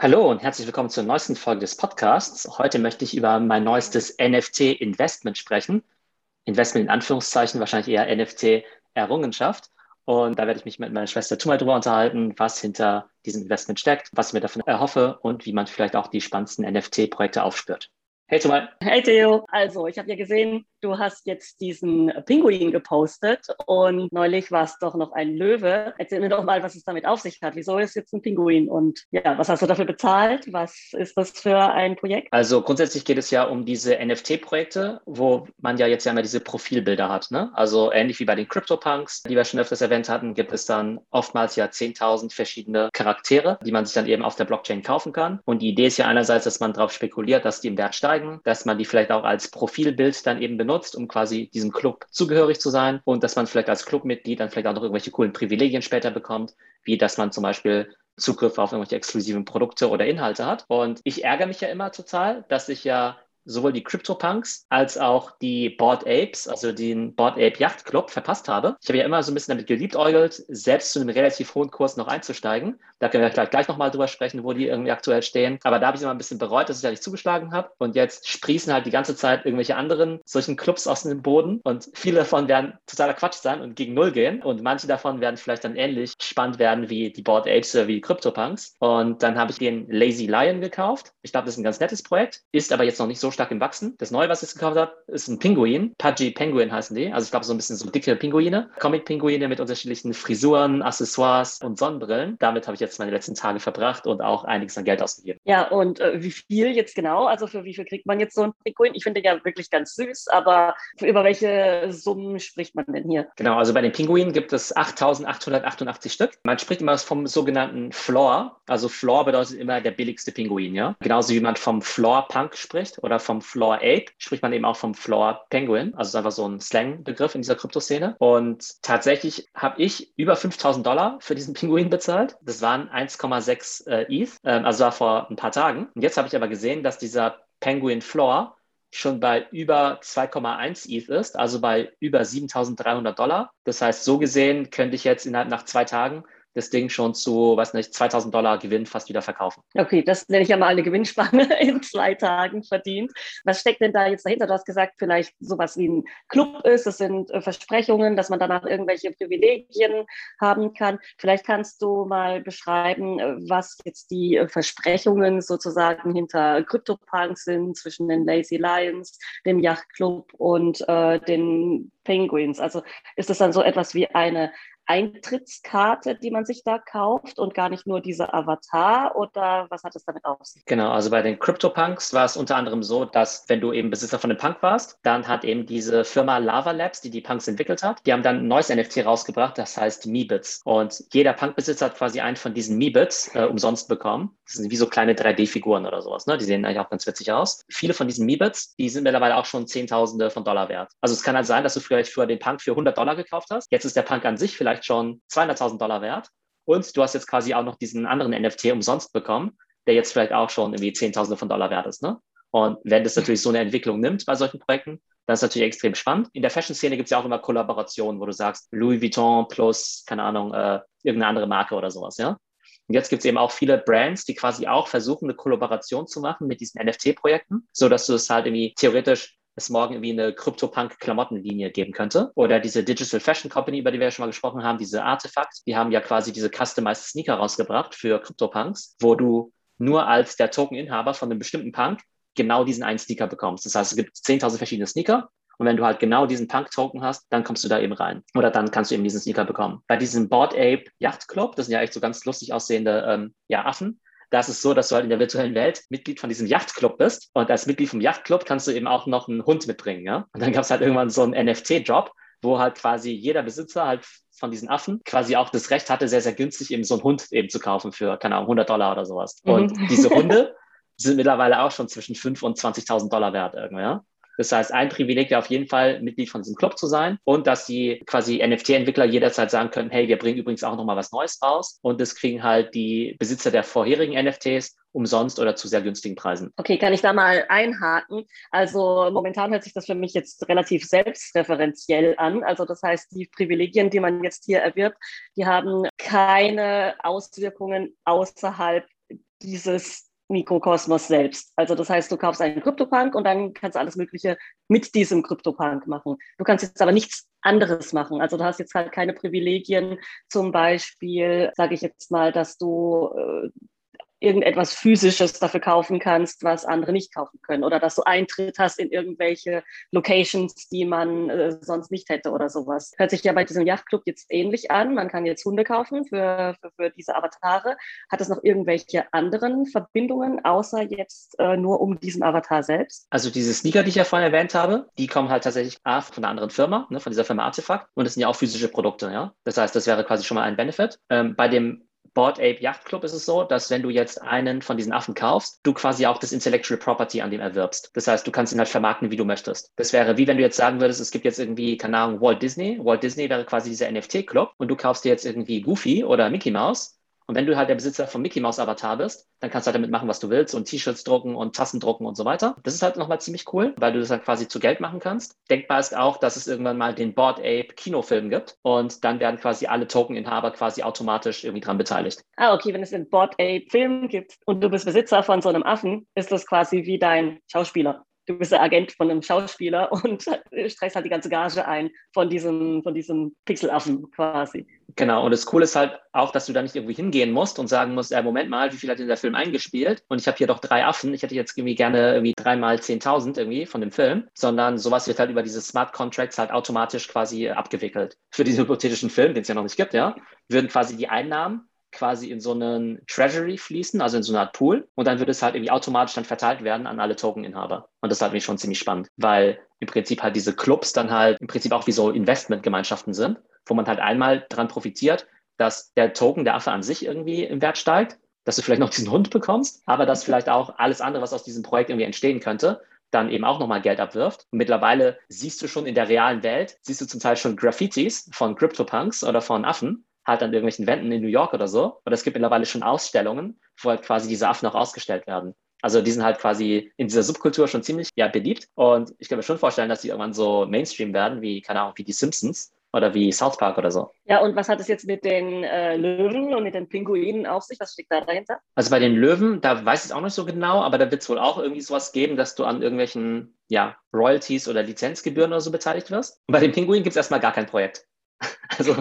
Hallo und herzlich willkommen zur neuesten Folge des Podcasts. Heute möchte ich über mein neuestes NFT-Investment sprechen. Investment in Anführungszeichen, wahrscheinlich eher NFT-Errungenschaft. Und da werde ich mich mit meiner Schwester Tumal drüber unterhalten, was hinter diesem Investment steckt, was ich mir davon erhoffe und wie man vielleicht auch die spannendsten NFT-Projekte aufspürt. Hey Tumal. Hey Theo. Also, ich habe ja gesehen, du hast jetzt diesen Pinguin gepostet und neulich war es doch noch ein Löwe. Erzähl mir doch mal, was es damit auf sich hat. Wieso ist jetzt ein Pinguin und ja, was hast du dafür bezahlt? Was ist das für ein Projekt? Also grundsätzlich geht es ja um diese NFT-Projekte, wo man ja jetzt ja immer diese Profilbilder hat. Ne? Also ähnlich wie bei den CryptoPunks, die wir schon öfters erwähnt hatten, gibt es dann oftmals ja 10.000 verschiedene Charaktere, die man sich dann eben auf der Blockchain kaufen kann. Und die Idee ist ja einerseits, dass man darauf spekuliert, dass die im Wert steigen, dass man die vielleicht auch als Profilbild dann eben benutzt benutzt, um quasi diesem Club zugehörig zu sein und dass man vielleicht als Clubmitglied dann vielleicht auch noch irgendwelche coolen Privilegien später bekommt, wie dass man zum Beispiel Zugriff auf irgendwelche exklusiven Produkte oder Inhalte hat. Und ich ärgere mich ja immer total, dass ich ja sowohl die CryptoPunks als auch die Board Apes, also den Board Ape Yacht Club, verpasst habe. Ich habe ja immer so ein bisschen damit geliebäugelt, selbst zu einem relativ hohen Kurs noch einzusteigen. Da können wir gleich, gleich nochmal drüber sprechen, wo die irgendwie aktuell stehen. Aber da habe ich immer ein bisschen bereut, dass ich da nicht zugeschlagen habe. Und jetzt sprießen halt die ganze Zeit irgendwelche anderen solchen Clubs aus dem Boden. Und viele davon werden totaler Quatsch sein und gegen Null gehen. Und manche davon werden vielleicht dann ähnlich spannend werden wie die Board Apes oder wie die CryptoPunks. Und dann habe ich den Lazy Lion gekauft. Ich glaube, das ist ein ganz nettes Projekt, ist aber jetzt noch nicht so stark im Wachsen. Das Neue, was ich gekauft habe, ist ein Pinguin. Pudgy Penguin heißen die. Also ich glaube, so ein bisschen so dicke Pinguine. Comic-Pinguine mit unterschiedlichen Frisuren, Accessoires und Sonnenbrillen. Damit habe ich jetzt meine letzten Tage verbracht und auch einiges an Geld ausgegeben. Ja, und äh, wie viel jetzt genau? Also für wie viel kriegt man jetzt so ein Pinguin? Ich finde den ja wirklich ganz süß, aber über welche Summen spricht man denn hier? Genau, also bei den Pinguinen gibt es 8.888 Stück. Man spricht immer vom sogenannten Floor. Also Floor bedeutet immer der billigste Pinguin, ja. Genauso wie man vom Floor Punk spricht oder vom Floor Ape spricht man eben auch vom Floor Penguin. Also ist einfach so ein Slang-Begriff in dieser Kryptoszene. Und tatsächlich habe ich über 5000 Dollar für diesen Pinguin bezahlt. Das waren 1,6 äh, ETH, ähm, also war vor ein paar Tagen. Und jetzt habe ich aber gesehen, dass dieser Penguin Floor schon bei über 2,1 ETH ist, also bei über 7300 Dollar. Das heißt, so gesehen könnte ich jetzt innerhalb nach zwei Tagen das Ding schon zu, weiß nicht, 2000 Dollar Gewinn fast wieder verkaufen. Okay, das nenne ich ja mal eine Gewinnspanne in zwei Tagen verdient. Was steckt denn da jetzt dahinter? Du hast gesagt, vielleicht sowas wie ein Club ist, es sind äh, Versprechungen, dass man danach irgendwelche Privilegien haben kann. Vielleicht kannst du mal beschreiben, äh, was jetzt die äh, Versprechungen sozusagen hinter CryptoPunks sind zwischen den Lazy Lions, dem Yachtclub und äh, den Penguins. Also ist das dann so etwas wie eine Eintrittskarte, die man sich da kauft und gar nicht nur dieser Avatar oder was hat es damit auf sich? Genau, also bei den CryptoPunks war es unter anderem so, dass wenn du eben Besitzer von einem Punk warst, dann hat eben diese Firma Lava Labs, die die Punks entwickelt hat, die haben dann ein neues NFT rausgebracht, das heißt Meebits. Und jeder Punk-Besitzer hat quasi einen von diesen Meebits äh, umsonst bekommen. Das sind wie so kleine 3D-Figuren oder sowas. Ne? Die sehen eigentlich auch ganz witzig aus. Viele von diesen Meebits, die sind mittlerweile auch schon Zehntausende von Dollar wert. Also es kann halt sein, dass du vielleicht für den Punk für 100 Dollar gekauft hast. Jetzt ist der Punk an sich vielleicht vielleicht schon 200.000 Dollar wert. Und du hast jetzt quasi auch noch diesen anderen NFT umsonst bekommen, der jetzt vielleicht auch schon irgendwie Zehntausende von Dollar wert ist. Ne? Und wenn das natürlich so eine Entwicklung nimmt bei solchen Projekten, dann ist natürlich extrem spannend. In der Fashion-Szene gibt es ja auch immer Kollaborationen, wo du sagst, Louis Vuitton plus, keine Ahnung, äh, irgendeine andere Marke oder sowas, ja. Und jetzt gibt es eben auch viele Brands, die quasi auch versuchen, eine Kollaboration zu machen mit diesen NFT-Projekten, so dass du es halt irgendwie theoretisch es morgen irgendwie eine Crypto-Punk-Klamottenlinie geben könnte. Oder diese Digital Fashion Company, über die wir ja schon mal gesprochen haben, diese Artefakt, die haben ja quasi diese Customized Sneaker rausgebracht für Crypto-Punks, wo du nur als der Token-Inhaber von einem bestimmten Punk genau diesen einen Sneaker bekommst. Das heißt, es gibt 10.000 verschiedene Sneaker und wenn du halt genau diesen Punk-Token hast, dann kommst du da eben rein. Oder dann kannst du eben diesen Sneaker bekommen. Bei diesem Board Ape Yacht Club, das sind ja echt so ganz lustig aussehende ähm, ja, Affen, da ist es so, dass du halt in der virtuellen Welt Mitglied von diesem Yachtclub bist. Und als Mitglied vom Yachtclub kannst du eben auch noch einen Hund mitbringen. Ja? Und dann gab es halt irgendwann so einen NFT-Job, wo halt quasi jeder Besitzer halt von diesen Affen quasi auch das Recht hatte, sehr, sehr günstig eben so einen Hund eben zu kaufen für, keine Ahnung, 100 Dollar oder sowas. Mhm. Und diese Hunde sind mittlerweile auch schon zwischen 5.000 und 20.000 Dollar wert irgendwie, ja. Das heißt, ein Privileg wäre auf jeden Fall, Mitglied von diesem Club zu sein und dass die quasi NFT-Entwickler jederzeit sagen können, hey, wir bringen übrigens auch nochmal was Neues raus. Und das kriegen halt die Besitzer der vorherigen NFTs umsonst oder zu sehr günstigen Preisen. Okay, kann ich da mal einhaken? Also momentan hört sich das für mich jetzt relativ selbstreferenziell an. Also das heißt, die Privilegien, die man jetzt hier erwirbt, die haben keine Auswirkungen außerhalb dieses Mikrokosmos selbst. Also das heißt, du kaufst einen Kryptopunk und dann kannst du alles Mögliche mit diesem Kryptopunk machen. Du kannst jetzt aber nichts anderes machen. Also du hast jetzt halt keine Privilegien, zum Beispiel, sage ich jetzt mal, dass du äh, irgendetwas Physisches dafür kaufen kannst, was andere nicht kaufen können. Oder dass du Eintritt hast in irgendwelche Locations, die man äh, sonst nicht hätte oder sowas. Hört sich ja bei diesem Yachtclub jetzt ähnlich an. Man kann jetzt Hunde kaufen für, für, für diese Avatare. Hat es noch irgendwelche anderen Verbindungen, außer jetzt äh, nur um diesen Avatar selbst? Also diese Sneaker, die ich ja vorhin erwähnt habe, die kommen halt tatsächlich A, von einer anderen Firma, ne, von dieser Firma Artefakt. Und das sind ja auch physische Produkte, ja. Das heißt, das wäre quasi schon mal ein Benefit. Ähm, bei dem Board Ape Yacht Club ist es so, dass wenn du jetzt einen von diesen Affen kaufst, du quasi auch das Intellectual Property an dem erwirbst. Das heißt, du kannst ihn halt vermarkten, wie du möchtest. Das wäre wie wenn du jetzt sagen würdest, es gibt jetzt irgendwie, keine Ahnung, Walt Disney. Walt Disney wäre quasi dieser NFT-Club und du kaufst dir jetzt irgendwie Goofy oder Mickey Mouse und wenn du halt der Besitzer vom Mickey Mouse Avatar bist, dann kannst du halt damit machen, was du willst und T-Shirts drucken und Tassen drucken und so weiter. Das ist halt nochmal ziemlich cool, weil du das halt quasi zu Geld machen kannst. Denkbar ist auch, dass es irgendwann mal den Board Ape Kinofilm gibt und dann werden quasi alle Tokeninhaber quasi automatisch irgendwie dran beteiligt. Ah, okay, wenn es den Board Ape Film gibt und du bist Besitzer von so einem Affen, ist das quasi wie dein Schauspieler du bist der Agent von einem Schauspieler und streichst halt die ganze Gage ein von diesem, von diesem Pixelaffen quasi. Genau, und das Coole ist halt auch, dass du da nicht irgendwie hingehen musst und sagen musst, ja, Moment mal, wie viel hat denn der Film eingespielt? Und ich habe hier doch drei Affen, ich hätte jetzt irgendwie gerne irgendwie dreimal 10.000 irgendwie von dem Film, sondern sowas wird halt über diese Smart Contracts halt automatisch quasi abgewickelt. Für diesen hypothetischen Film, den es ja noch nicht gibt, ja, würden quasi die Einnahmen quasi in so einen Treasury fließen, also in so eine Art Pool. Und dann würde es halt irgendwie automatisch dann verteilt werden an alle Tokeninhaber. Und das ist halt schon ziemlich spannend, weil im Prinzip halt diese Clubs dann halt im Prinzip auch wie so Investmentgemeinschaften sind, wo man halt einmal dran profitiert, dass der Token, der Affe an sich irgendwie im Wert steigt, dass du vielleicht noch diesen Hund bekommst, aber dass vielleicht auch alles andere, was aus diesem Projekt irgendwie entstehen könnte, dann eben auch nochmal Geld abwirft. Und mittlerweile siehst du schon in der realen Welt, siehst du zum Teil schon Graffitis von CryptoPunks oder von Affen, halt an irgendwelchen Wänden in New York oder so. Und es gibt mittlerweile schon Ausstellungen, wo halt quasi diese Affen auch ausgestellt werden. Also die sind halt quasi in dieser Subkultur schon ziemlich ja, beliebt. Und ich kann mir schon vorstellen, dass die irgendwann so Mainstream werden, wie, keine Ahnung, wie die Simpsons oder wie South Park oder so. Ja, und was hat es jetzt mit den äh, Löwen und mit den Pinguinen auf sich? Was steckt da dahinter? Also bei den Löwen, da weiß ich es auch nicht so genau, aber da wird es wohl auch irgendwie sowas geben, dass du an irgendwelchen ja, Royalties oder Lizenzgebühren oder so beteiligt wirst. Und bei den Pinguinen gibt es erstmal gar kein Projekt. Also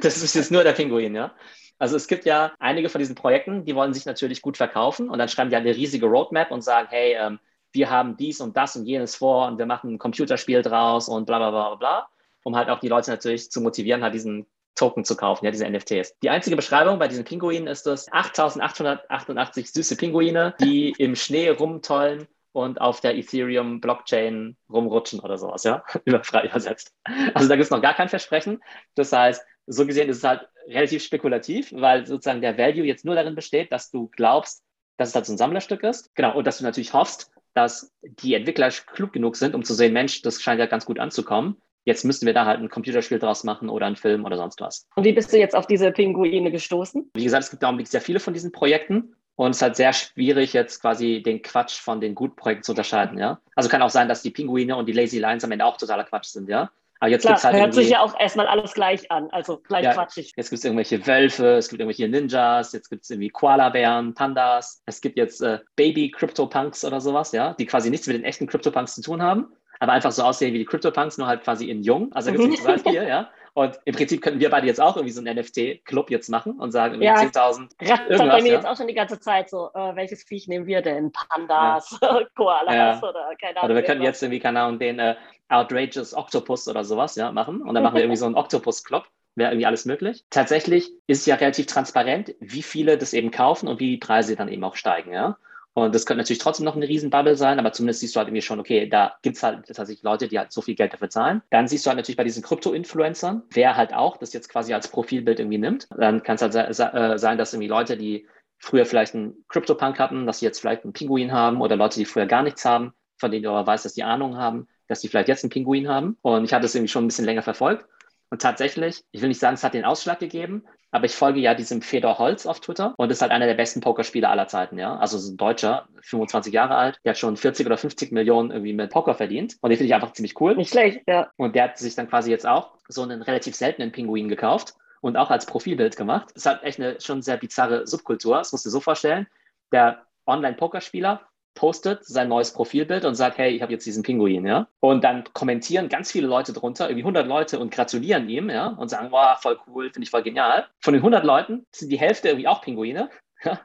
das ist jetzt nur der Pinguin, ja. Also es gibt ja einige von diesen Projekten, die wollen sich natürlich gut verkaufen und dann schreiben die eine riesige Roadmap und sagen, hey, ähm, wir haben dies und das und jenes vor und wir machen ein Computerspiel draus und bla bla bla bla, um halt auch die Leute natürlich zu motivieren, halt diesen Token zu kaufen, ja, diese NFTs. Die einzige Beschreibung bei diesen Pinguinen ist es 8888 süße Pinguine, die im Schnee rumtollen und auf der Ethereum-Blockchain rumrutschen oder sowas, ja, frei übersetzt. Also da gibt es noch gar kein Versprechen. Das heißt, so gesehen ist es halt relativ spekulativ, weil sozusagen der Value jetzt nur darin besteht, dass du glaubst, dass es halt so ein Sammlerstück ist. Genau, und dass du natürlich hoffst, dass die Entwickler klug genug sind, um zu sehen, Mensch, das scheint ja ganz gut anzukommen. Jetzt müssten wir da halt ein Computerspiel draus machen oder einen Film oder sonst was. Und wie bist du jetzt auf diese Pinguine gestoßen? Wie gesagt, es gibt Augenblick sehr viele von diesen Projekten. Und es ist halt sehr schwierig, jetzt quasi den Quatsch von den guten Projekten zu unterscheiden, ja. Also kann auch sein, dass die Pinguine und die Lazy Lions am Ende auch totaler Quatsch sind, ja. Aber jetzt Klar, gibt's halt hört sich ja auch erstmal alles gleich an, also gleich ja, quatschig. Jetzt gibt es irgendwelche Wölfe, es gibt irgendwelche Ninjas, jetzt gibt es irgendwie Koala-Bären, Pandas, es gibt jetzt äh, Baby-Crypto-Punks oder sowas, ja, die quasi nichts mit den echten Crypto-Punks zu tun haben, aber einfach so aussehen wie die Crypto-Punks, nur halt quasi in jung. Also gibt es total viel, ja. Und im Prinzip könnten wir beide jetzt auch irgendwie so einen NFT-Club jetzt machen und sagen, ja, 10.000. Das bei mir ja? jetzt auch schon die ganze Zeit so, äh, welches Viech nehmen wir denn? Pandas, ja. Koalas ja. oder keine Ahnung. Oder wir könnten jetzt irgendwie, keine Ahnung, den äh, Outrageous Octopus oder sowas ja, machen. Und dann machen wir irgendwie so einen Octopus-Club. Wäre irgendwie alles möglich. Tatsächlich ist es ja relativ transparent, wie viele das eben kaufen und wie die Preise dann eben auch steigen. Ja? Und das könnte natürlich trotzdem noch eine Riesenbubble sein, aber zumindest siehst du halt irgendwie schon, okay, da gibt es halt tatsächlich Leute, die halt so viel Geld dafür zahlen. Dann siehst du halt natürlich bei diesen Krypto-Influencern, wer halt auch das jetzt quasi als Profilbild irgendwie nimmt. Dann kann es halt äh, sein, dass irgendwie Leute, die früher vielleicht einen Crypto-Punk hatten, dass sie jetzt vielleicht einen Pinguin haben oder Leute, die früher gar nichts haben, von denen du aber weißt, dass die Ahnung haben, dass die vielleicht jetzt einen Pinguin haben. Und ich hatte es irgendwie schon ein bisschen länger verfolgt. Und tatsächlich, ich will nicht sagen, es hat den Ausschlag gegeben, aber ich folge ja diesem Fedor Holz auf Twitter und ist halt einer der besten Pokerspieler aller Zeiten, ja. Also ist ein Deutscher, 25 Jahre alt, der hat schon 40 oder 50 Millionen irgendwie mit Poker verdient. Und den finde ich einfach ziemlich cool. Nicht schlecht, ja. Und der hat sich dann quasi jetzt auch so einen relativ seltenen Pinguin gekauft und auch als Profilbild gemacht. Ist halt echt eine schon sehr bizarre Subkultur. Das musst du dir so vorstellen. der Online-Pokerspieler postet sein neues Profilbild und sagt, hey, ich habe jetzt diesen Pinguin, ja. Und dann kommentieren ganz viele Leute drunter, irgendwie 100 Leute und gratulieren ihm, ja, und sagen, wow, voll cool, finde ich voll genial. Von den 100 Leuten sind die Hälfte irgendwie auch Pinguine, ja,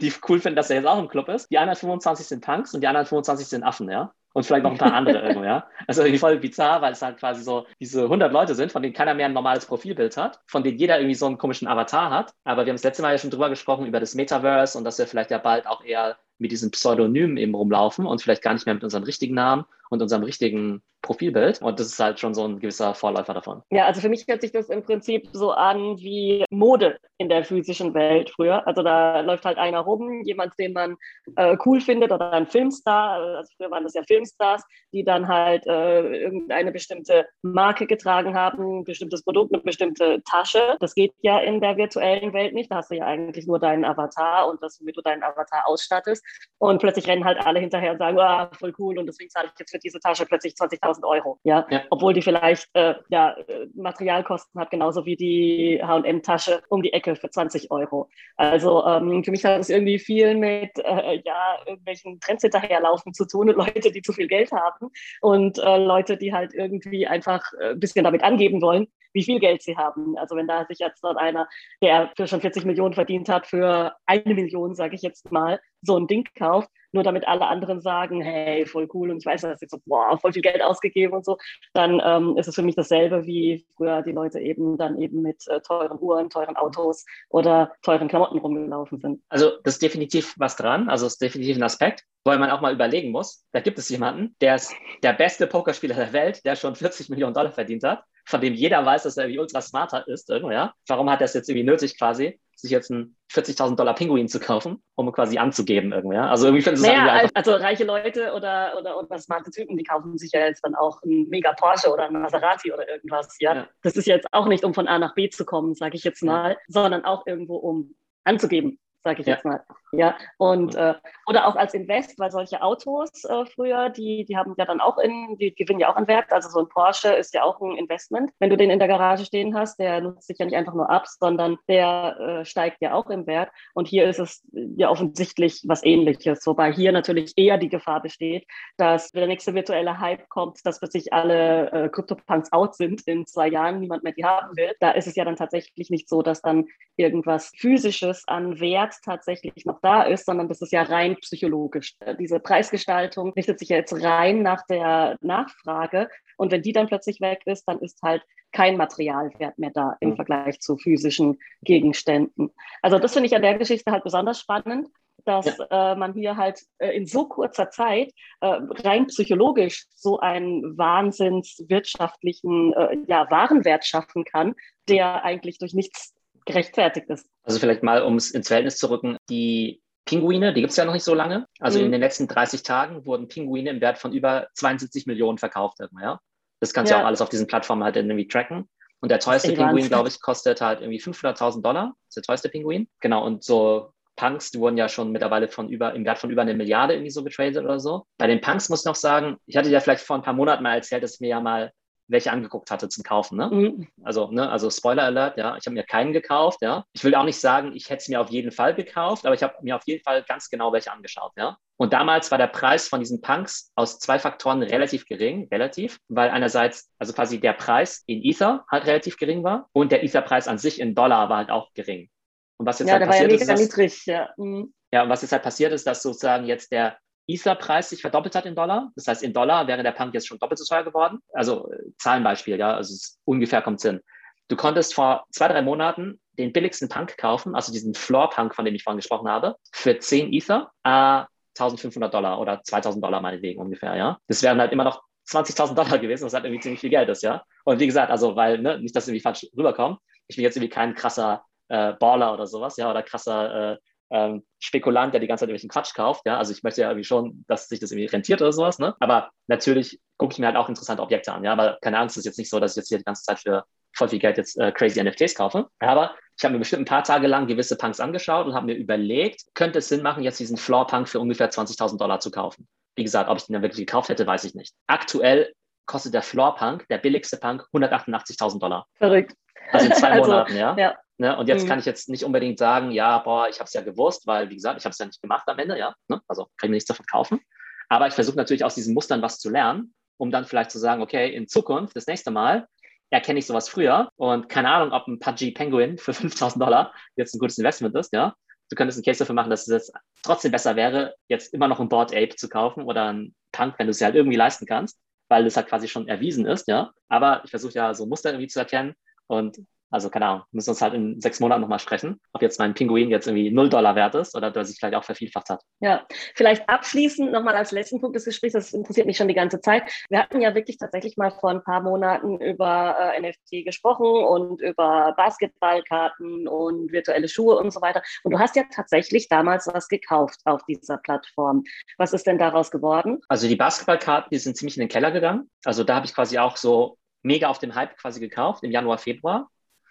die cool finden, dass er jetzt auch im Club ist. Die anderen 25 sind Punks und die anderen 25 sind Affen, ja. Und vielleicht noch ein paar andere irgendwo, ja. Also irgendwie voll bizarr, weil es halt quasi so diese 100 Leute sind, von denen keiner mehr ein normales Profilbild hat, von denen jeder irgendwie so einen komischen Avatar hat. Aber wir haben das letzte Mal ja schon drüber gesprochen, über das Metaverse und dass wir vielleicht ja bald auch eher mit diesen Pseudonymen eben rumlaufen und vielleicht gar nicht mehr mit unserem richtigen Namen und unserem richtigen Profilbild. Und das ist halt schon so ein gewisser Vorläufer davon. Ja, also für mich hört sich das im Prinzip so an wie Mode in der physischen Welt früher. Also da läuft halt einer rum, jemand, den man äh, cool findet oder ein Filmstar. Also früher waren das ja Filmstars, die dann halt äh, irgendeine bestimmte Marke getragen haben, ein bestimmtes Produkt, eine bestimmte Tasche. Das geht ja in der virtuellen Welt nicht. Da hast du ja eigentlich nur deinen Avatar und das, womit du deinen Avatar ausstattest. Und plötzlich rennen halt alle hinterher und sagen, ah, voll cool und deswegen zahle ich jetzt für diese Tasche plötzlich 20.000 Euro. Ja? ja? obwohl die vielleicht äh, ja, Materialkosten hat, genauso wie die H&M-Tasche um die Ecke für 20 Euro. Also ähm, für mich hat es irgendwie viel mit äh, ja, irgendwelchen Trends hinterherlaufen zu tun und Leute, die zu viel Geld haben und äh, Leute, die halt irgendwie einfach äh, ein bisschen damit angeben wollen, wie viel Geld sie haben. Also wenn da sich jetzt dort einer, der für schon 40 Millionen verdient hat, für eine Million, sage ich jetzt mal, so ein Ding kauft, nur damit alle anderen sagen, hey, voll cool und ich weiß, dass jetzt so, boah, voll viel Geld ausgegeben und so, dann ähm, ist es für mich dasselbe, wie früher die Leute eben dann eben mit äh, teuren Uhren, teuren Autos oder teuren Klamotten rumgelaufen sind. Also das ist definitiv was dran, also das ist definitiv ein Aspekt, weil man auch mal überlegen muss, da gibt es jemanden, der ist der beste Pokerspieler der Welt, der schon 40 Millionen Dollar verdient hat von dem jeder weiß, dass er irgendwie ultra smarter ist, ja. Warum hat er es jetzt irgendwie nötig, quasi, sich jetzt einen 40.000 Dollar Pinguin zu kaufen, um quasi anzugeben, irgendwie, ja? Also irgendwie finde ich naja, halt also reiche Leute oder, oder, oder smarte Typen, die kaufen sich ja jetzt dann auch einen mega Porsche oder einen Maserati oder irgendwas, ja. ja. Das ist jetzt auch nicht, um von A nach B zu kommen, sage ich jetzt mal, ja. sondern auch irgendwo, um anzugeben sage ich ja. jetzt mal. Ja, und äh, oder auch als Invest, weil solche Autos äh, früher, die, die haben ja dann auch in, die gewinnen ja auch an Wert. Also so ein Porsche ist ja auch ein Investment. Wenn du den in der Garage stehen hast, der nutzt sich ja nicht einfach nur ab, sondern der äh, steigt ja auch im Wert. Und hier ist es ja offensichtlich was ähnliches, wobei hier natürlich eher die Gefahr besteht, dass der nächste virtuelle Hype kommt, dass plötzlich alle äh, Crypto-Punks out sind in zwei Jahren, niemand mehr die haben will. Da ist es ja dann tatsächlich nicht so, dass dann irgendwas Physisches an Wert tatsächlich noch da ist, sondern das ist ja rein psychologisch. Diese Preisgestaltung richtet sich ja jetzt rein nach der Nachfrage. Und wenn die dann plötzlich weg ist, dann ist halt kein Materialwert mehr da im Vergleich zu physischen Gegenständen. Also das finde ich an der Geschichte halt besonders spannend, dass ja. äh, man hier halt äh, in so kurzer Zeit äh, rein psychologisch so einen wahnsinnswirtschaftlichen äh, ja, Warenwert schaffen kann, der eigentlich durch nichts gerechtfertigt ist. Also vielleicht mal, um es ins Verhältnis zu rücken, die Pinguine, die gibt es ja noch nicht so lange. Also mhm. in den letzten 30 Tagen wurden Pinguine im Wert von über 72 Millionen verkauft. Ja? Das kannst du ja. auch alles auf diesen Plattformen halt irgendwie tracken. Und der teuerste Pinguin, glaube ich, kostet halt irgendwie 500.000 Dollar. Das ist der teuerste Pinguin. Genau, und so Punks, die wurden ja schon mittlerweile von über, im Wert von über eine Milliarde irgendwie so getradet oder so. Bei den Punks muss ich noch sagen, ich hatte ja vielleicht vor ein paar Monaten mal erzählt, dass ich mir ja mal welche angeguckt hatte zum Kaufen. Ne? Mhm. Also, ne, also Spoiler Alert, ja, ich habe mir keinen gekauft, ja. Ich will auch nicht sagen, ich hätte es mir auf jeden Fall gekauft, aber ich habe mir auf jeden Fall ganz genau welche angeschaut, ja. Und damals war der Preis von diesen Punks aus zwei Faktoren relativ gering, relativ, weil einerseits, also quasi der Preis in Ether halt relativ gering war und der Ether-Preis an sich in Dollar war halt auch gering. Und was jetzt ja, halt passiert ist, dass, niedrig, ja. Mhm. ja, und was jetzt halt passiert ist, dass sozusagen jetzt der Ether-Preis sich verdoppelt hat in Dollar. Das heißt, in Dollar wäre der Punk jetzt schon doppelt so teuer geworden. Also äh, Zahlenbeispiel, ja, also ungefähr kommt Sinn. Du konntest vor zwei, drei Monaten den billigsten Punk kaufen, also diesen Floor-Punk, von dem ich vorhin gesprochen habe, für 10 Ether, äh, 1500 Dollar oder 2000 Dollar meinetwegen ungefähr, ja. Das wären halt immer noch 20.000 Dollar gewesen, was halt irgendwie ziemlich viel Geld ist, ja. Und wie gesagt, also, weil, ne, nicht, dass irgendwie falsch rüberkommt, ich bin jetzt irgendwie kein krasser äh, Baller oder sowas, ja, oder krasser äh, ähm, Spekulant, der die ganze Zeit irgendwelchen Quatsch kauft. Ja? Also ich möchte ja irgendwie schon, dass sich das irgendwie rentiert oder sowas. Ne? Aber natürlich gucke ich mir halt auch interessante Objekte an. Ja? Aber keine Angst, es ist jetzt nicht so, dass ich jetzt hier die ganze Zeit für voll viel Geld jetzt äh, crazy NFTs kaufe. Aber ich habe mir bestimmt ein paar Tage lang gewisse Punks angeschaut und habe mir überlegt, könnte es Sinn machen, jetzt diesen Floor-Punk für ungefähr 20.000 Dollar zu kaufen. Wie gesagt, ob ich den dann wirklich gekauft hätte, weiß ich nicht. Aktuell kostet der Floor-Punk, der billigste Punk, 188.000 Dollar. Verrückt. Also in zwei also, Monaten, ja. ja. Ne? Und jetzt mhm. kann ich jetzt nicht unbedingt sagen, ja, boah, ich habe es ja gewusst, weil, wie gesagt, ich habe es ja nicht gemacht am Ende, ja. Ne? Also kann ich mir nichts davon kaufen. Aber ich versuche natürlich aus diesen Mustern was zu lernen, um dann vielleicht zu sagen, okay, in Zukunft, das nächste Mal, erkenne ich sowas früher und keine Ahnung, ob ein Pudgy Penguin für 5000 Dollar jetzt ein gutes Investment ist, ja. Du könntest einen Case dafür machen, dass es jetzt trotzdem besser wäre, jetzt immer noch ein Board Ape zu kaufen oder ein Punk, wenn du es ja halt irgendwie leisten kannst, weil es halt quasi schon erwiesen ist, ja. Aber ich versuche ja so Muster irgendwie zu erkennen und also keine Ahnung, müssen uns halt in sechs Monaten nochmal sprechen, ob jetzt mein Pinguin jetzt irgendwie null Dollar wert ist oder der sich vielleicht auch vervielfacht hat. Ja, vielleicht abschließend nochmal als letzten Punkt des Gesprächs, das interessiert mich schon die ganze Zeit. Wir hatten ja wirklich tatsächlich mal vor ein paar Monaten über äh, NFT gesprochen und über Basketballkarten und virtuelle Schuhe und so weiter. Und du hast ja tatsächlich damals was gekauft auf dieser Plattform. Was ist denn daraus geworden? Also die Basketballkarten, die sind ziemlich in den Keller gegangen. Also da habe ich quasi auch so mega auf dem Hype quasi gekauft im Januar, Februar.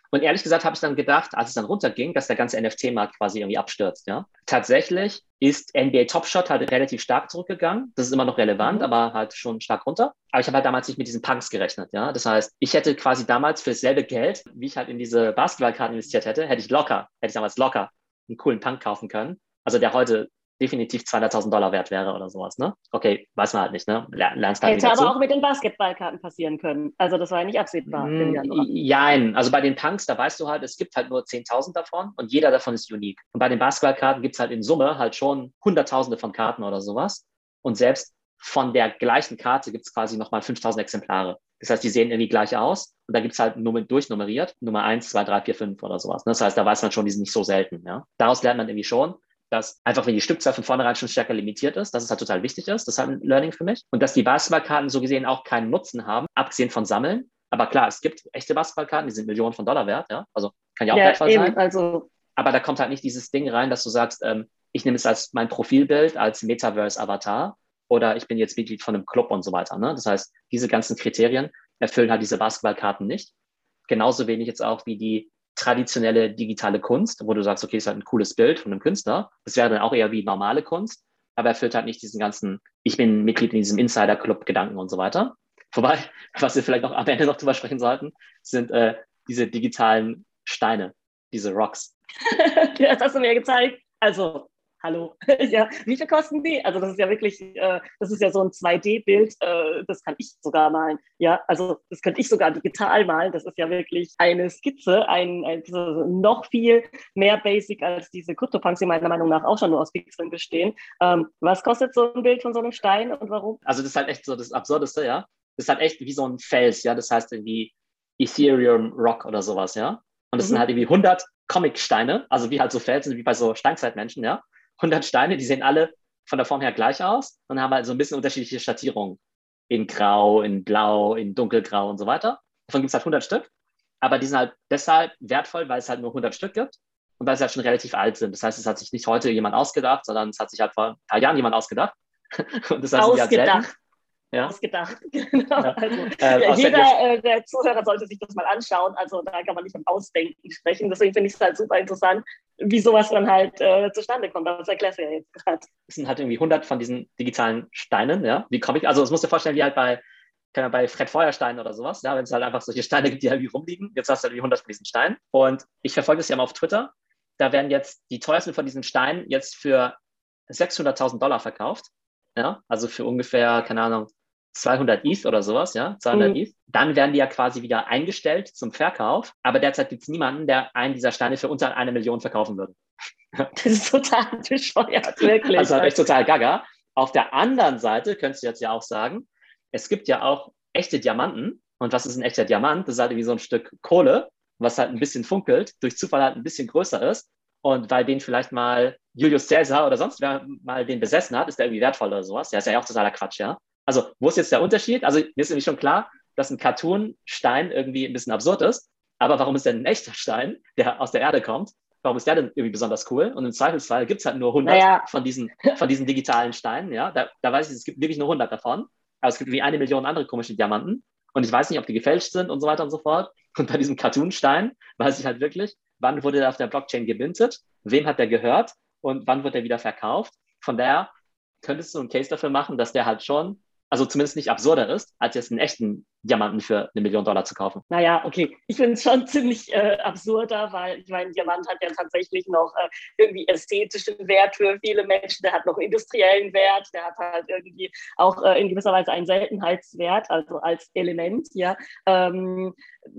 Und ehrlich gesagt habe ich dann gedacht, als es dann runterging, dass der ganze NFT-Markt quasi irgendwie abstürzt. Ja? Tatsächlich ist NBA Top Shot halt relativ stark zurückgegangen. Das ist immer noch relevant, mhm. aber halt schon stark runter. Aber ich habe halt damals nicht mit diesen Punks gerechnet. Ja? Das heißt, ich hätte quasi damals für dasselbe Geld, wie ich halt in diese Basketballkarten investiert hätte, hätte ich locker, hätte ich damals locker einen coolen Punk kaufen können. Also der heute definitiv 200.000 Dollar wert wäre oder sowas, ne? Okay, weiß man halt nicht, ne? Lernst halt Hätte aber zu. auch mit den Basketballkarten passieren können. Also das war ja nicht absehbar. Mm, Jein, also bei den Punks, da weißt du halt, es gibt halt nur 10.000 davon und jeder davon ist unique. Und bei den Basketballkarten gibt es halt in Summe halt schon Hunderttausende von Karten oder sowas. Und selbst von der gleichen Karte gibt es quasi nochmal 5.000 Exemplare. Das heißt, die sehen irgendwie gleich aus und da gibt es halt Nummer durchnummeriert, Nummer 1, 2, 3, 4, 5 oder sowas. Ne? Das heißt, da weiß man schon, die sind nicht so selten. Ja? Daraus lernt man irgendwie schon, dass einfach, wenn die Stückzahl von vornherein schon stärker limitiert ist, dass es halt total wichtig ist. Das ist halt ein Learning für mich. Und dass die Basketballkarten so gesehen auch keinen Nutzen haben, abgesehen von Sammeln. Aber klar, es gibt echte Basketballkarten, die sind Millionen von Dollar wert, ja. Also kann ja auch ja, wertvoll eben, sein. Also aber da kommt halt nicht dieses Ding rein, dass du sagst, ähm, ich nehme es als mein Profilbild, als Metaverse-Avatar oder ich bin jetzt Mitglied von einem Club und so weiter. Ne? Das heißt, diese ganzen Kriterien erfüllen halt diese Basketballkarten nicht. Genauso wenig jetzt auch wie die traditionelle digitale Kunst, wo du sagst, okay, ist halt ein cooles Bild von einem Künstler. Das wäre dann auch eher wie normale Kunst, aber erfüllt halt nicht diesen ganzen, ich bin Mitglied in diesem Insider-Club-Gedanken und so weiter. Wobei, was wir vielleicht noch am Ende noch drüber sprechen sollten, sind äh, diese digitalen Steine, diese Rocks. das hast du mir gezeigt. Also hallo, ja, wie viel kosten die? Also das ist ja wirklich, äh, das ist ja so ein 2D-Bild, äh, das kann ich sogar malen. Ja, also das könnte ich sogar digital malen. Das ist ja wirklich eine Skizze, ein, ein noch viel mehr basic als diese CryptoPunks, die meiner Meinung nach auch schon nur aus Pixeln bestehen. Ähm, was kostet so ein Bild von so einem Stein und warum? Also das ist halt echt so das Absurdeste, ja. Das ist halt echt wie so ein Fels, ja. Das heißt irgendwie Ethereum Rock oder sowas, ja. Und das mhm. sind halt irgendwie 100 Comic-Steine, also wie halt so Felsen, wie bei so Steinzeitmenschen, ja. 100 Steine, die sehen alle von der Form her gleich aus und haben halt so ein bisschen unterschiedliche Schattierungen. In Grau, in Blau, in Dunkelgrau und so weiter. Davon gibt es halt 100 Stück. Aber die sind halt deshalb wertvoll, weil es halt nur 100 Stück gibt und weil sie halt schon relativ alt sind. Das heißt, es hat sich nicht heute jemand ausgedacht, sondern es hat sich halt vor ein paar Jahren jemand ausgedacht. und das heißt, halt ja. ausgedacht. Genau. Ja. Also, äh, jeder äh, der Zuhörer sollte sich das mal anschauen. Also da kann man nicht vom Ausdenken sprechen. Deswegen finde ich es halt super interessant, wie sowas dann halt äh, zustande kommt. Das erklärst du ja jetzt gerade. Es sind halt irgendwie 100 von diesen digitalen Steinen. Ja? Wie komme ich? Also das musst du dir vorstellen, wie halt bei bei Fred Feuerstein oder sowas, ja, wenn es halt einfach solche Steine gibt, die halt wie rumliegen. Jetzt hast du halt wie 100 von diesen Steinen. Und ich verfolge das ja mal auf Twitter. Da werden jetzt die teuersten von diesen Steinen jetzt für 600.000 Dollar verkauft. Ja, also für ungefähr, keine Ahnung, 200 ETH oder sowas, ja, 200 mhm. ETH, dann werden die ja quasi wieder eingestellt zum Verkauf. Aber derzeit gibt es niemanden, der einen dieser Steine für unter eine Million verkaufen würde. Das ist total bescheuert, wirklich. Also echt total gaga. Auf der anderen Seite könntest du jetzt ja auch sagen, es gibt ja auch echte Diamanten. Und was ist ein echter Diamant? Das ist halt wie so ein Stück Kohle, was halt ein bisschen funkelt, durch Zufall halt ein bisschen größer ist. Und weil den vielleicht mal Julius Caesar oder sonst wer mal den besessen hat, ist der irgendwie wertvoll oder sowas. Der ist ja auch totaler Quatsch, ja. Also, wo ist jetzt der Unterschied? Also, mir ist nämlich schon klar, dass ein Cartoon-Stein irgendwie ein bisschen absurd ist. Aber warum ist denn ein echter Stein, der aus der Erde kommt, warum ist der denn irgendwie besonders cool? Und im Zweifelsfall gibt es halt nur 100 naja. von, diesen, von diesen digitalen Steinen. Ja? Da, da weiß ich, es gibt wirklich nur 100 davon. Aber es gibt wie eine Million andere komische Diamanten. Und ich weiß nicht, ob die gefälscht sind und so weiter und so fort. Und bei diesem Cartoon-Stein weiß ich halt wirklich, wann wurde der auf der Blockchain gebintet, wem hat der gehört und wann wird der wieder verkauft. Von daher könntest du einen Case dafür machen, dass der halt schon also zumindest nicht absurder ist, als jetzt einen echten Diamanten für eine Million Dollar zu kaufen. Naja, okay. Ich finde es schon ziemlich äh, absurder, weil ich meine, Diamant hat ja tatsächlich noch äh, irgendwie ästhetischen Wert für viele Menschen. Der hat noch industriellen Wert. Der hat halt irgendwie auch äh, in gewisser Weise einen Seltenheitswert, also als Element. Ja. Ähm,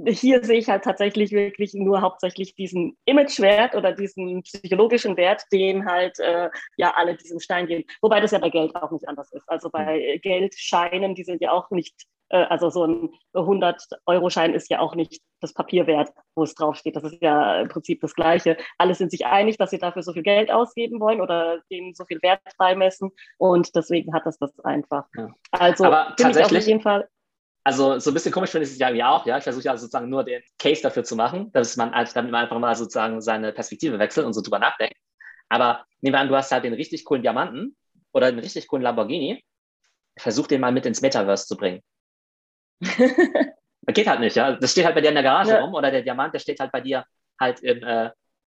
hier sehe ich halt tatsächlich wirklich nur hauptsächlich diesen Imagewert oder diesen psychologischen Wert, den halt äh, ja alle diesem Stein geben. Wobei das ja bei Geld auch nicht anders ist. Also bei Geldscheinen, die sind ja auch nicht äh, also so ein 100-Euro-Schein ist ja auch nicht das Papier wert, wo es draufsteht. Das ist ja im Prinzip das Gleiche. Alle sind sich einig, dass sie dafür so viel Geld ausgeben wollen oder dem so viel Wert beimessen. Und deswegen hat das das einfach. Ja. Also Aber tatsächlich, auf jeden Fall. Also so ein bisschen komisch finde ich es ja wie auch. Ja, ich versuche ja sozusagen nur den Case dafür zu machen, dass man, damit man einfach mal sozusagen seine Perspektive wechselt und so drüber nachdenkt. Aber nehmen wir an, du hast halt den richtig coolen Diamanten oder den richtig coolen Lamborghini. Versuch den mal mit ins Metaverse zu bringen. Geht halt nicht, ja. Das steht halt bei dir in der Garage ja. rum oder der Diamant, der steht halt bei dir halt im, äh,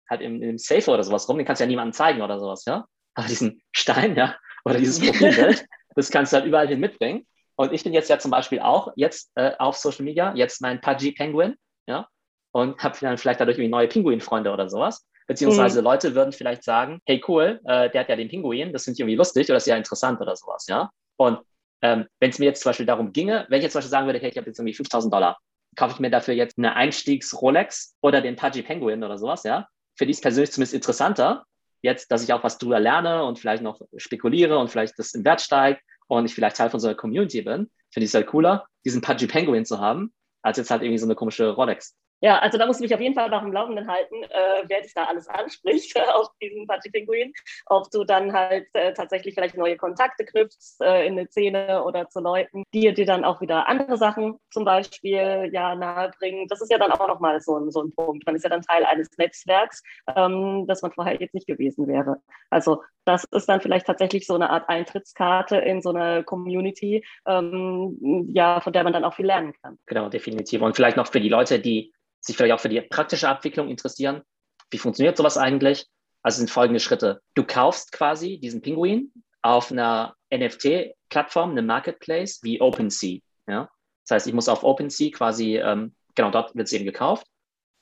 halt im, im Safe oder sowas rum. Den kannst du ja niemandem zeigen oder sowas, ja. Aber diesen Stein, ja, oder dieses Profilbild, das kannst du halt überall hin mitbringen. Und ich bin jetzt ja zum Beispiel auch jetzt äh, auf Social Media, jetzt mein Pudgy Penguin, ja, und habe dann vielleicht dadurch irgendwie neue Pinguin-Freunde oder sowas. Beziehungsweise mhm. Leute würden vielleicht sagen, hey cool, äh, der hat ja den Pinguin, das finde ich irgendwie lustig oder ist ja interessant oder sowas, ja. Und ähm, wenn es mir jetzt zum Beispiel darum ginge, wenn ich jetzt zum Beispiel sagen würde, hey, ich habe jetzt irgendwie 5000 Dollar, kaufe ich mir dafür jetzt eine Einstiegs-Rolex oder den Pudgy Penguin oder sowas, ja, finde ich es persönlich zumindest interessanter, jetzt, dass ich auch was drüber lerne und vielleicht noch spekuliere und vielleicht das im Wert steigt und ich vielleicht Teil von so einer Community bin, finde ich es halt cooler, diesen Pudgy Penguin zu haben, als jetzt halt irgendwie so eine komische Rolex. Ja, also da musst du mich auf jeden Fall nach dem Laufenden halten, äh, wer dich da alles anspricht auf diesen Party Pinguin, ob du dann halt äh, tatsächlich vielleicht neue Kontakte knüpfst äh, in eine Szene oder zu Leuten, die dir dann auch wieder andere Sachen zum Beispiel ja nahebringen. Das ist ja dann auch nochmal so ein, so ein Punkt. Man ist ja dann Teil eines Netzwerks, ähm, das man vorher jetzt nicht gewesen wäre. Also das ist dann vielleicht tatsächlich so eine Art Eintrittskarte in so eine Community, ähm, ja, von der man dann auch viel lernen kann. Genau, definitiv. Und vielleicht noch für die Leute, die sich vielleicht auch für die praktische Abwicklung interessieren. Wie funktioniert sowas eigentlich? Also sind folgende Schritte. Du kaufst quasi diesen Pinguin auf einer NFT-Plattform, einem Marketplace wie OpenSea. Ja? Das heißt, ich muss auf OpenSea quasi, ähm, genau dort wird es eben gekauft.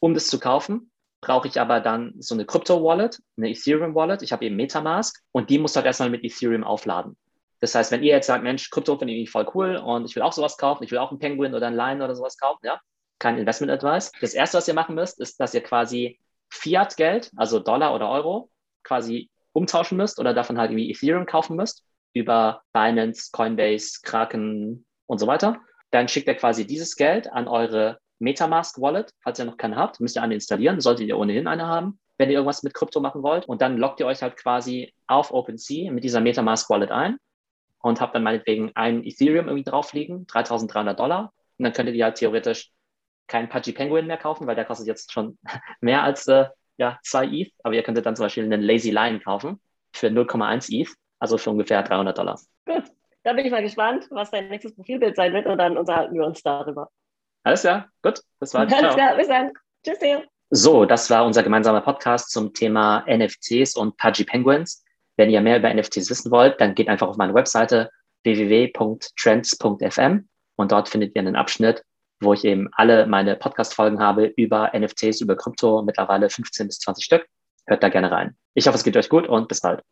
Um das zu kaufen, brauche ich aber dann so eine Crypto-Wallet, eine Ethereum-Wallet. Ich habe eben Metamask und die muss halt erstmal mit Ethereum aufladen. Das heißt, wenn ihr jetzt sagt, Mensch, Krypto finde ich voll cool und ich will auch sowas kaufen, ich will auch einen Penguin oder einen Lion oder sowas kaufen, ja, kein Investment Advice. Das erste, was ihr machen müsst, ist, dass ihr quasi Fiat-Geld, also Dollar oder Euro, quasi umtauschen müsst oder davon halt irgendwie Ethereum kaufen müsst über Binance, Coinbase, Kraken und so weiter. Dann schickt ihr quasi dieses Geld an eure Metamask Wallet. Falls ihr noch keine habt, müsst ihr eine installieren. Solltet ihr ohnehin eine haben, wenn ihr irgendwas mit Krypto machen wollt. Und dann loggt ihr euch halt quasi auf OpenSea mit dieser Metamask Wallet ein und habt dann meinetwegen ein Ethereum irgendwie drauf liegen, 3300 Dollar. Und dann könntet ihr halt theoretisch keinen Pudgy Penguin mehr kaufen, weil der kostet jetzt schon mehr als äh, ja, 2 ETH. Aber ihr könntet dann zum Beispiel einen Lazy Lion kaufen für 0,1 ETH, also für ungefähr 300 Dollar. Gut, da bin ich mal gespannt, was dein nächstes Profilbild sein wird und dann unterhalten wir uns darüber. Alles klar, gut, das war Alles klar, bis dann. Tschüss, Theo. So, das war unser gemeinsamer Podcast zum Thema NFTs und Pudgy Penguins. Wenn ihr mehr über NFTs wissen wollt, dann geht einfach auf meine Webseite www.trends.fm und dort findet ihr einen Abschnitt wo ich eben alle meine Podcast-Folgen habe über NFTs, über Krypto, mittlerweile 15 bis 20 Stück. Hört da gerne rein. Ich hoffe, es geht euch gut und bis bald.